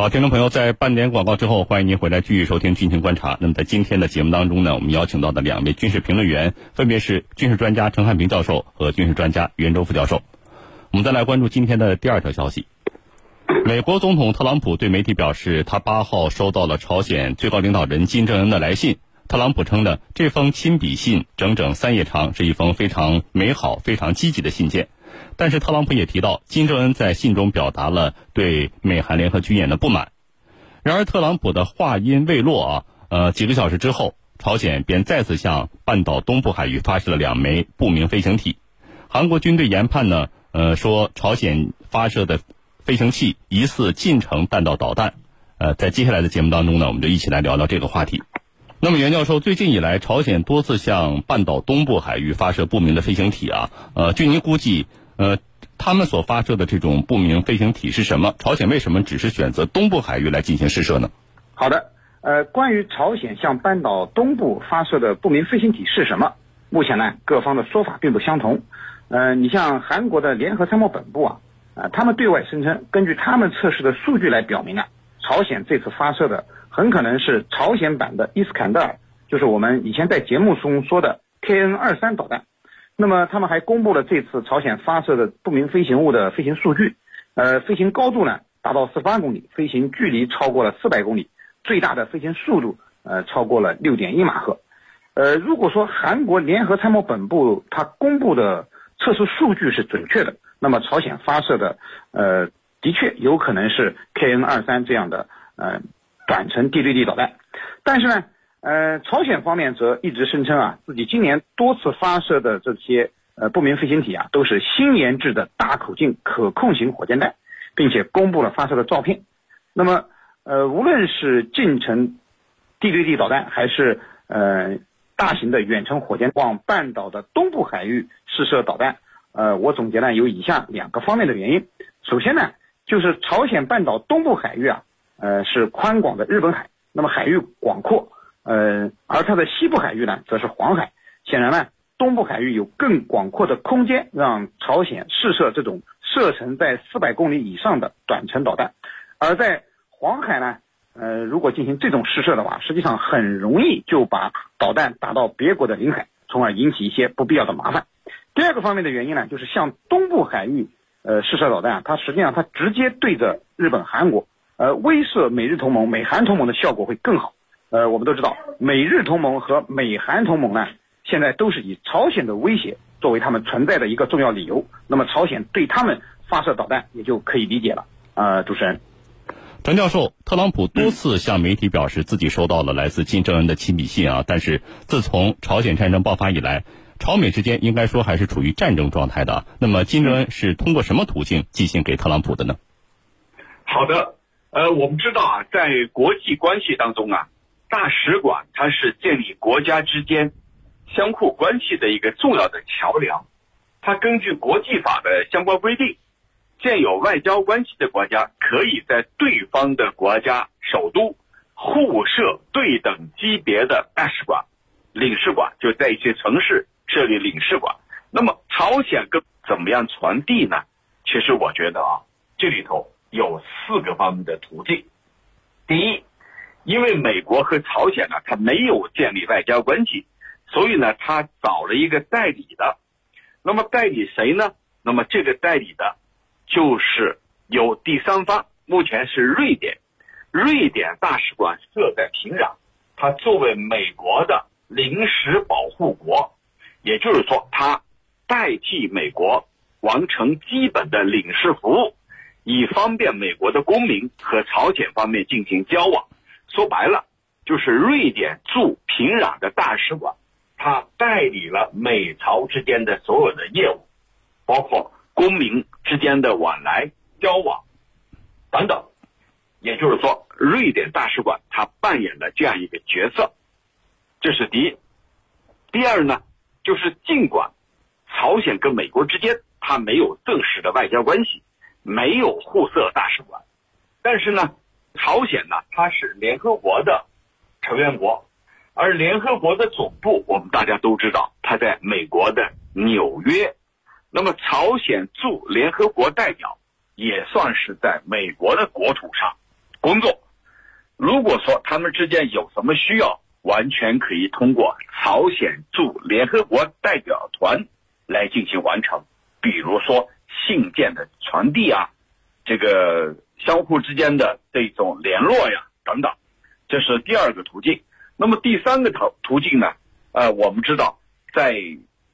好，听众朋友，在半点广告之后，欢迎您回来继续收听《军情观察》。那么，在今天的节目当中呢，我们邀请到的两位军事评论员，分别是军事专家陈汉平教授和军事专家袁周副教授。我们再来关注今天的第二条消息：美国总统特朗普对媒体表示，他八号收到了朝鲜最高领导人金正恩的来信。特朗普称呢，这封亲笔信整整三页长，是一封非常美好、非常积极的信件。但是特朗普也提到，金正恩在信中表达了对美韩联合军演的不满。然而，特朗普的话音未落啊，呃，几个小时之后，朝鲜便再次向半岛东部海域发射了两枚不明飞行体。韩国军队研判呢，呃，说朝鲜发射的飞行器疑似近程弹道导弹。呃，在接下来的节目当中呢，我们就一起来聊聊这个话题。那么，袁教授，最近以来，朝鲜多次向半岛东部海域发射不明的飞行体啊，呃，据您估计。呃，他们所发射的这种不明飞行体是什么？朝鲜为什么只是选择东部海域来进行试射呢？好的，呃，关于朝鲜向半岛东部发射的不明飞行体是什么？目前呢，各方的说法并不相同。呃，你像韩国的联合参谋本部啊，啊，他们对外声称，根据他们测试的数据来表明啊，朝鲜这次发射的很可能是朝鲜版的伊斯坎德尔，就是我们以前在节目中说的 KN 二三导弹。那么他们还公布了这次朝鲜发射的不明飞行物的飞行数据，呃，飞行高度呢达到四十八公里，飞行距离超过了四百公里，最大的飞行速度呃超过了六点一马赫，呃，如果说韩国联合参谋本部它公布的测试数据是准确的，那么朝鲜发射的呃的确有可能是 KN 二三这样的呃短程地对地导弹，但是呢。呃，朝鲜方面则一直声称啊，自己今年多次发射的这些呃不明飞行体啊，都是新研制的大口径可控型火箭弹，并且公布了发射的照片。那么，呃，无论是近程地对地导弹，还是呃大型的远程火箭往半岛的东部海域试射导弹，呃，我总结呢有以下两个方面的原因。首先呢，就是朝鲜半岛东部海域啊，呃是宽广的日本海，那么海域广阔。呃，而它的西部海域呢，则是黄海。显然呢，东部海域有更广阔的空间，让朝鲜试射这种射程在四百公里以上的短程导弹。而在黄海呢，呃，如果进行这种试射的话，实际上很容易就把导弹打到别国的领海，从而引起一些不必要的麻烦。第二个方面的原因呢，就是向东部海域呃试射导弹，它实际上它直接对着日本、韩国，呃，威慑美日同盟、美韩同盟的效果会更好。呃，我们都知道，美日同盟和美韩同盟呢，现在都是以朝鲜的威胁作为他们存在的一个重要理由。那么，朝鲜对他们发射导弹也就可以理解了。呃，主持人，陈教授，特朗普多次向媒体表示自己收到了来自金正恩的亲笔信啊，但是自从朝鲜战争爆发以来，朝美之间应该说还是处于战争状态的。那么，金正恩是通过什么途径寄信给特朗普的呢？好的，呃，我们知道啊，在国际关系当中啊。大使馆它是建立国家之间相互关系的一个重要的桥梁，它根据国际法的相关规定，建有外交关系的国家可以在对方的国家首都互设对等级别的大使馆、领事馆，就在一些城市设立领事馆。那么朝鲜跟怎么样传递呢？其实我觉得啊，这里头有四个方面的途径。第一。因为美国和朝鲜呢，他没有建立外交关系，所以呢，他找了一个代理的。那么代理谁呢？那么这个代理的，就是有第三方，目前是瑞典。瑞典大使馆设在平壤，它作为美国的临时保护国，也就是说，它代替美国完成基本的领事服务，以方便美国的公民和朝鲜方面进行交往。说白了，就是瑞典驻平壤的大使馆，他代理了美朝之间的所有的业务，包括公民之间的往来交往等等。也就是说，瑞典大使馆他扮演了这样一个角色，这是第一。第二呢，就是尽管朝鲜跟美国之间他没有正式的外交关系，没有互设大使馆，但是呢。朝鲜呢，它是联合国的成员国，而联合国的总部我们大家都知道，它在美国的纽约。那么，朝鲜驻联合国代表也算是在美国的国土上工作。如果说他们之间有什么需要，完全可以通过朝鲜驻联合国代表团来进行完成。比如说信件的传递啊，这个相互之间的这种联络呀等等，这是第二个途径。那么第三个途途径呢？呃，我们知道在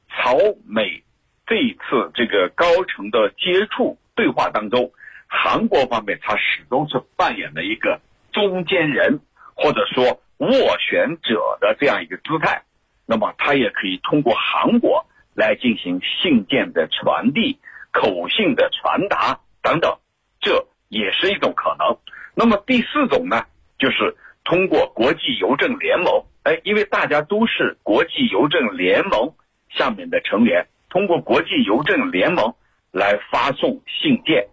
朝美这一次这个高层的接触对话当中，韩国方面它始终是扮演了一个中间人或者说斡旋者的这样一个姿态。那么它也可以通过韩国。来进行信件的传递、口信的传达等等，这也是一种可能。那么第四种呢，就是通过国际邮政联盟，哎，因为大家都是国际邮政联盟下面的成员，通过国际邮政联盟来发送信件，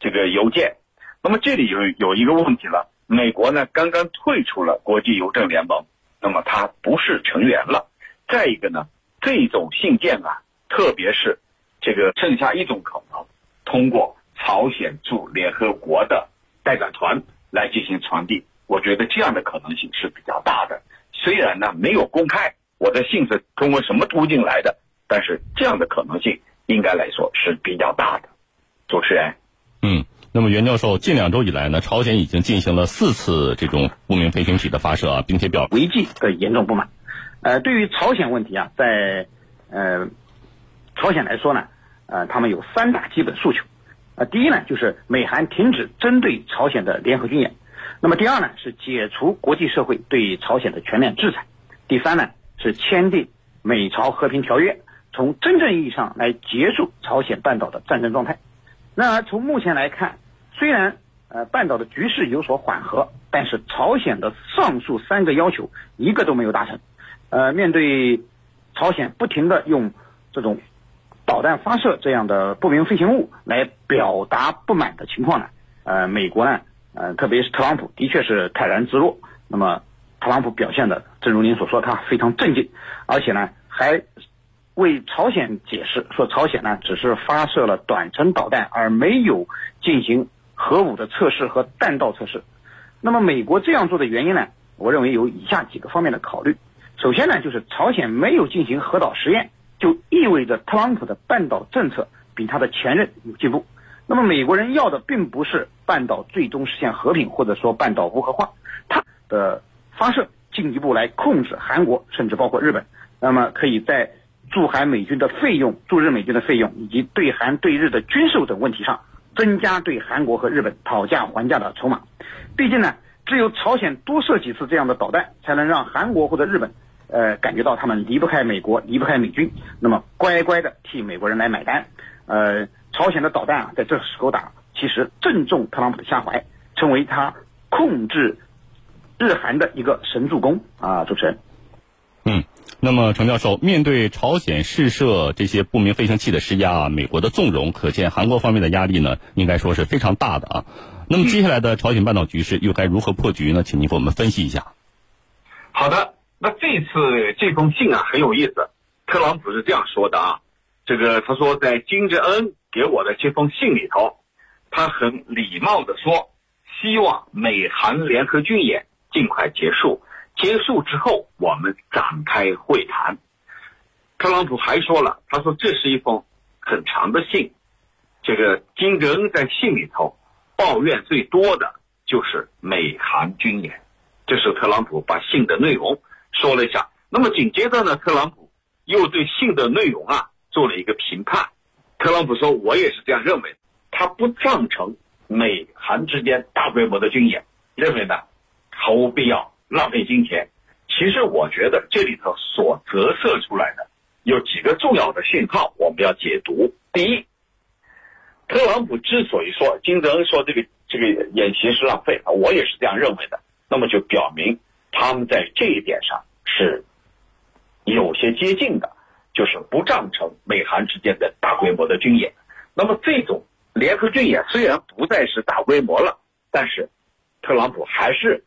这个邮件。那么这里有有一个问题了，美国呢刚刚退出了国际邮政联盟，那么它不是成员了。再一个呢？这种信件啊，特别是这个剩下一种可能，通过朝鲜驻联合国的代表团来进行传递。我觉得这样的可能性是比较大的。虽然呢没有公开我的信是通过什么途径来的，但是这样的可能性应该来说是比较大的。主持人，嗯，那么袁教授，近两周以来呢，朝鲜已经进行了四次这种不明飞行体的发射啊，并且表违纪的严重不满。呃，对于朝鲜问题啊，在呃朝鲜来说呢，呃，他们有三大基本诉求。呃，第一呢，就是美韩停止针对朝鲜的联合军演；那么第二呢，是解除国际社会对朝鲜的全面制裁；第三呢，是签订美朝和平条约，从真正意义上来结束朝鲜半岛的战争状态。然而，从目前来看，虽然呃半岛的局势有所缓和，但是朝鲜的上述三个要求一个都没有达成。呃，面对朝鲜不停的用这种导弹发射这样的不明飞行物来表达不满的情况呢，呃，美国呢，呃，特别是特朗普的确是泰然自若。那么，特朗普表现的，正如您所说，他非常镇静，而且呢，还为朝鲜解释说，朝鲜呢只是发射了短程导弹，而没有进行核武的测试和弹道测试。那么，美国这样做的原因呢，我认为有以下几个方面的考虑。首先呢，就是朝鲜没有进行核导实验，就意味着特朗普的半岛政策比他的前任有进步。那么美国人要的并不是半岛最终实现和平，或者说半岛无核化，他的发射进一步来控制韩国，甚至包括日本。那么可以在驻韩美军的费用、驻日美军的费用以及对韩对日的军售等问题上，增加对韩国和日本讨价还价的筹码。毕竟呢，只有朝鲜多射几次这样的导弹，才能让韩国或者日本。呃，感觉到他们离不开美国，离不开美军，那么乖乖的替美国人来买单。呃，朝鲜的导弹啊，在这时候打，其实正中特朗普的下怀，成为他控制日韩的一个神助攻啊！主持人，嗯，那么程教授，面对朝鲜试射这些不明飞行器的施压，美国的纵容，可见韩国方面的压力呢，应该说是非常大的啊。那么接下来的朝鲜半岛局势又该如何破局呢？请您给我们分析一下。好的。那这次这封信啊很有意思，特朗普是这样说的啊，这个他说在金正恩给我的这封信里头，他很礼貌的说，希望美韩联合军演尽快结束，结束之后我们展开会谈。特朗普还说了，他说这是一封很长的信，这个金正恩在信里头抱怨最多的就是美韩军演，这是特朗普把信的内容。说了一下，那么紧接着呢，特朗普又对信的内容啊做了一个评判。特朗普说：“我也是这样认为，他不赞成美韩之间大规模的军演，认为呢毫无必要，浪费金钱。”其实我觉得这里头所折射出来的有几个重要的信号，我们要解读。第一，特朗普之所以说金正恩说这个这个演习是浪费啊，我也是这样认为的，那么就表明。他们在这一点上是有些接近的，就是不赞成美韩之间的大规模的军演。那么这种联合军演虽然不再是大规模了，但是特朗普还是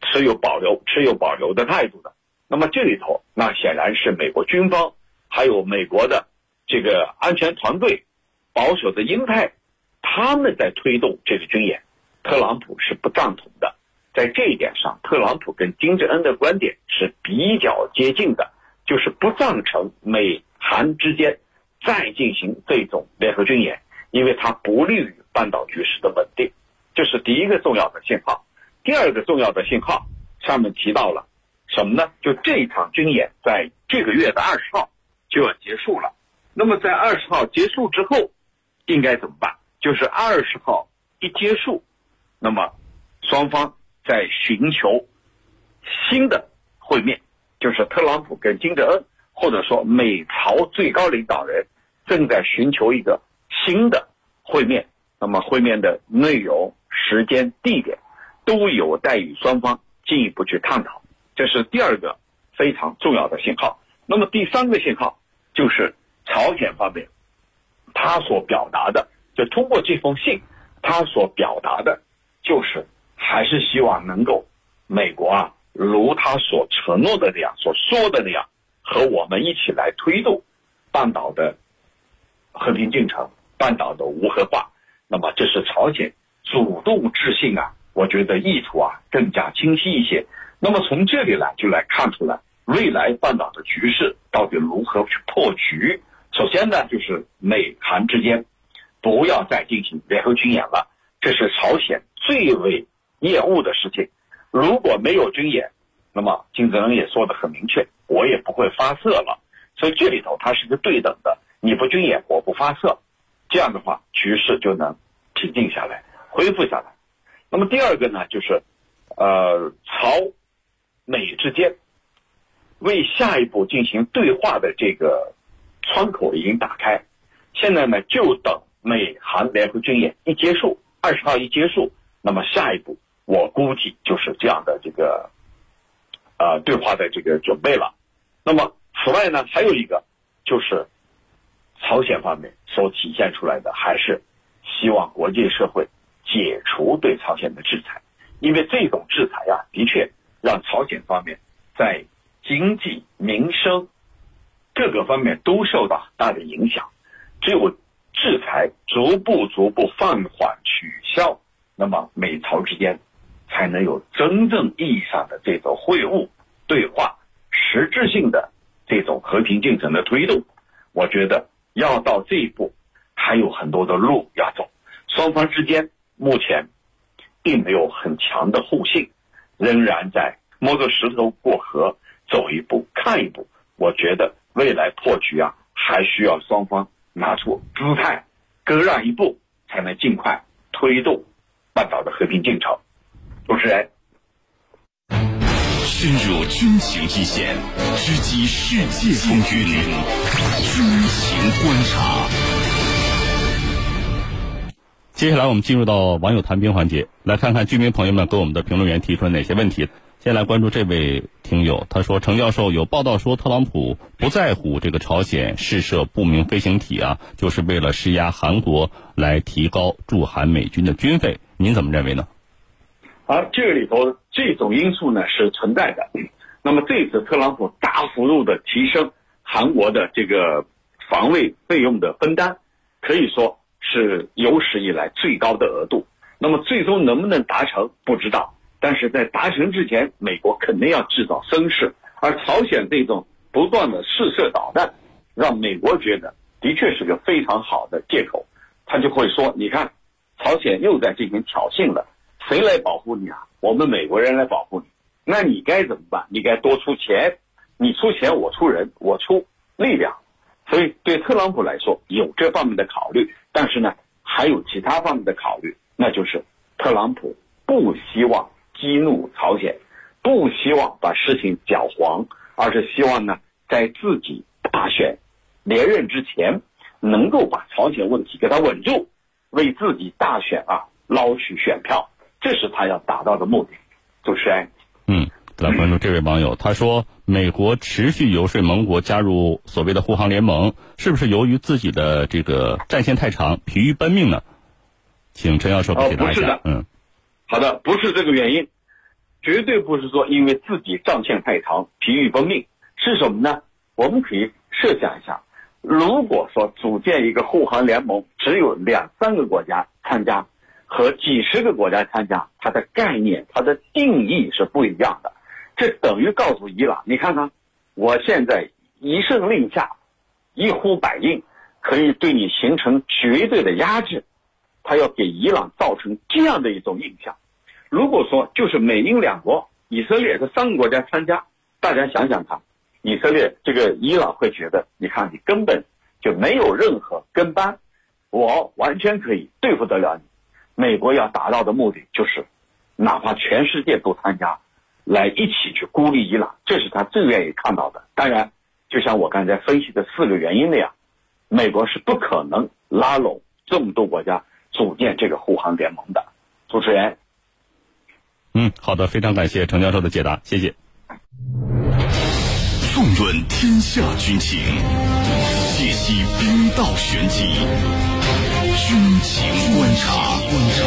持有保留、持有保留的态度的。那么这里头，那显然是美国军方还有美国的这个安全团队、保守的鹰派，他们在推动这个军演。特朗普是不赞同的。在这一点上，特朗普跟金正恩的观点是比较接近的，就是不赞成美韩之间再进行这种联合军演，因为它不利于半岛局势的稳定。这是第一个重要的信号。第二个重要的信号，上面提到了什么呢？就这场军演在这个月的二十号就要结束了。那么在二十号结束之后，应该怎么办？就是二十号一结束，那么双方在寻求新的会面，就是特朗普跟金正恩，或者说美朝最高领导人正在寻求一个新的会面。那么会面的内容、时间、地点都有待于双方进一步去探讨。这是第二个非常重要的信号。那么第三个信号就是朝鲜方面，他所表达的，就通过这封信，他所表达的，就是还是希望能够美国啊，如他所承诺的那样，所说的那样，和我们一起来推动半岛的和平进程，半岛的无核化。那么这是朝鲜主动致信啊，我觉得意图啊更加清晰一些。那么从这里呢，就来看出来未来半岛的局势到底如何去破局。首先呢，就是美韩之间不要再进行联合军演了，这是朝鲜最为厌恶的事情。如果没有军演，那么金正恩也说的很明确，我也不会发射了。所以这里头它是一个对等的，你不军演，我不发射。这样的话，局势就能平静下来，恢复下来。那么第二个呢，就是，呃，朝美之间为下一步进行对话的这个窗口已经打开。现在呢，就等美韩联合军演一结束，二十号一结束，那么下一步我估计就是这样的这个，呃，对话的这个准备了。那么此外呢，还有一个就是。朝鲜方面所体现出来的还是希望国际社会解除对朝鲜的制裁，因为这种制裁啊，的确让朝鲜方面在经济、民生各个方面都受到很大的影响。只有制裁逐步、逐步放缓、取消，那么美朝之间才能有真正意义上的这种会晤、对话，实质性的这种和平进程的推动。我觉得。要到这一步，还有很多的路要走。双方之间目前并没有很强的互信，仍然在摸着石头过河，走一步看一步。我觉得未来破局啊，还需要双方拿出姿态，各让一步，才能尽快推动半岛的和平进程。主持人。深入军情一线，直击世界风云，军情观察。接下来我们进入到网友谈兵环节，来看看居民朋友们给我们的评论员提出了哪些问题。先来关注这位听友，他说：“程教授，有报道说特朗普不在乎这个朝鲜试射不明飞行体啊，就是为了施压韩国来提高驻韩美军的军费，您怎么认为呢？”而这个里头这种因素呢是存在的。那么这次特朗普大幅度的提升韩国的这个防卫费用的分担，可以说是有史以来最高的额度。那么最终能不能达成不知道，但是在达成之前，美国肯定要制造声势。而朝鲜这种不断的试射导弹，让美国觉得的确是个非常好的借口，他就会说：你看，朝鲜又在进行挑衅了。谁来保护你啊？我们美国人来保护你，那你该怎么办？你该多出钱，你出钱，我出人，我出力量。所以对特朗普来说有这方面的考虑，但是呢，还有其他方面的考虑，那就是特朗普不希望激怒朝鲜，不希望把事情搅黄，而是希望呢，在自己大选连任之前，能够把朝鲜问题给他稳住，为自己大选啊捞取选票。这是他要达到的目的。主持人，嗯，来关注这位网友，他说：“美国持续游说盟国加入所谓的护航联盟，是不是由于自己的这个战线太长，疲于奔命呢？”请陈教授解答一下。嗯，好的，不是这个原因，绝对不是说因为自己战线太长，疲于奔命，是什么呢？我们可以设想一下，如果说组建一个护航联盟，只有两三个国家参加。和几十个国家参加，它的概念、它的定义是不一样的。这等于告诉伊朗，你看看，我现在一声令下，一呼百应，可以对你形成绝对的压制。他要给伊朗造成这样的一种印象。如果说就是美英两国，以色列这三个国家参加，大家想想看，以色列这个伊朗会觉得，你看你根本就没有任何跟班，我完全可以对付得了你。美国要达到的目的就是，哪怕全世界都参加，来一起去孤立伊朗，这是他最愿意看到的。当然，就像我刚才分析的四个原因那样，美国是不可能拉拢这么多国家。组建这个护航联盟的主持人，嗯，好的，非常感谢程教授的解答，谢谢。纵论天下军情，解析兵道玄机，军情观察。观察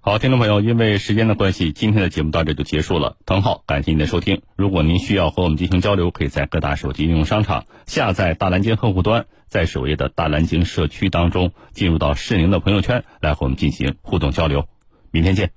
好，听众朋友，因为时间的关系，今天的节目到这就结束了。滕浩，感谢您的收听。如果您需要和我们进行交流，可以在各大手机应用商场下载大蓝鲸客户端，在首页的大蓝鲸社区当中进入到适龄的朋友圈来和我们进行互动交流。明天见。